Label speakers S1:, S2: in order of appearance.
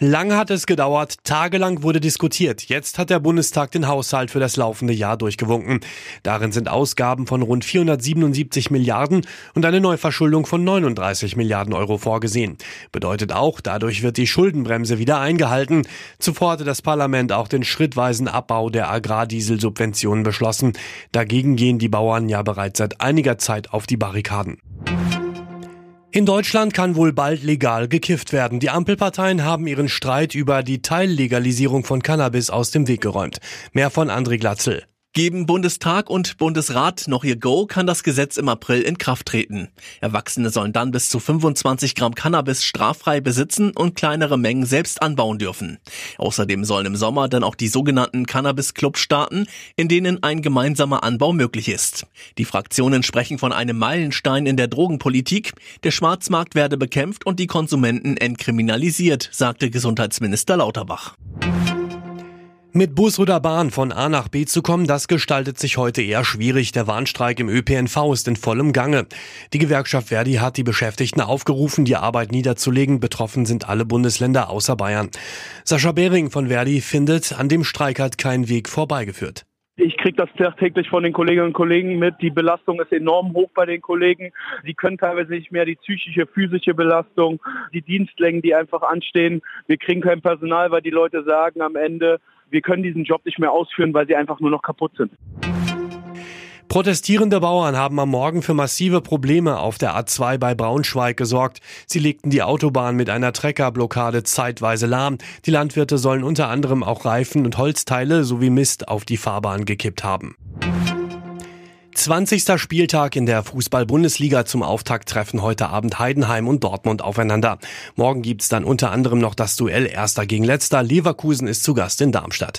S1: Lange hat es gedauert, tagelang wurde diskutiert. Jetzt hat der Bundestag den Haushalt für das laufende Jahr durchgewunken. Darin sind Ausgaben von rund 477 Milliarden und eine Neuverschuldung von 39 Milliarden Euro vorgesehen. Bedeutet auch, dadurch wird die Schuldenbremse wieder eingehalten. Zuvor hatte das Parlament auch den schrittweisen Abbau der Agrardieselsubventionen beschlossen. Dagegen gehen die Bauern ja bereits seit einiger Zeit auf die Barrikaden. In Deutschland kann wohl bald legal gekifft werden. Die Ampelparteien haben ihren Streit über die Teillegalisierung von Cannabis aus dem Weg geräumt. Mehr von André Glatzel.
S2: Geben Bundestag und Bundesrat noch ihr Go, kann das Gesetz im April in Kraft treten. Erwachsene sollen dann bis zu 25 Gramm Cannabis straffrei besitzen und kleinere Mengen selbst anbauen dürfen. Außerdem sollen im Sommer dann auch die sogenannten Cannabis-Clubs starten, in denen ein gemeinsamer Anbau möglich ist. Die Fraktionen sprechen von einem Meilenstein in der Drogenpolitik. Der Schwarzmarkt werde bekämpft und die Konsumenten entkriminalisiert, sagte Gesundheitsminister Lauterbach.
S1: Mit Bus oder Bahn von A nach B zu kommen, das gestaltet sich heute eher schwierig. Der Warnstreik im ÖPNV ist in vollem Gange. Die Gewerkschaft Verdi hat die Beschäftigten aufgerufen, die Arbeit niederzulegen. Betroffen sind alle Bundesländer außer Bayern. Sascha Behring von Verdi findet, an dem Streik hat kein Weg vorbeigeführt.
S3: Ich kriege das täglich von den Kolleginnen und Kollegen mit. Die Belastung ist enorm hoch bei den Kollegen. Sie können teilweise nicht mehr die psychische, physische Belastung, die Dienstlängen, die einfach anstehen. Wir kriegen kein Personal, weil die Leute sagen am Ende, wir können diesen Job nicht mehr ausführen, weil sie einfach nur noch kaputt sind.
S1: Protestierende Bauern haben am Morgen für massive Probleme auf der A2 bei Braunschweig gesorgt. Sie legten die Autobahn mit einer Treckerblockade zeitweise lahm. Die Landwirte sollen unter anderem auch Reifen und Holzteile sowie Mist auf die Fahrbahn gekippt haben. 20. Spieltag in der Fußball-Bundesliga zum Auftakt treffen heute Abend Heidenheim und Dortmund aufeinander. Morgen gibt's dann unter anderem noch das Duell Erster gegen Letzter. Leverkusen ist zu Gast in Darmstadt.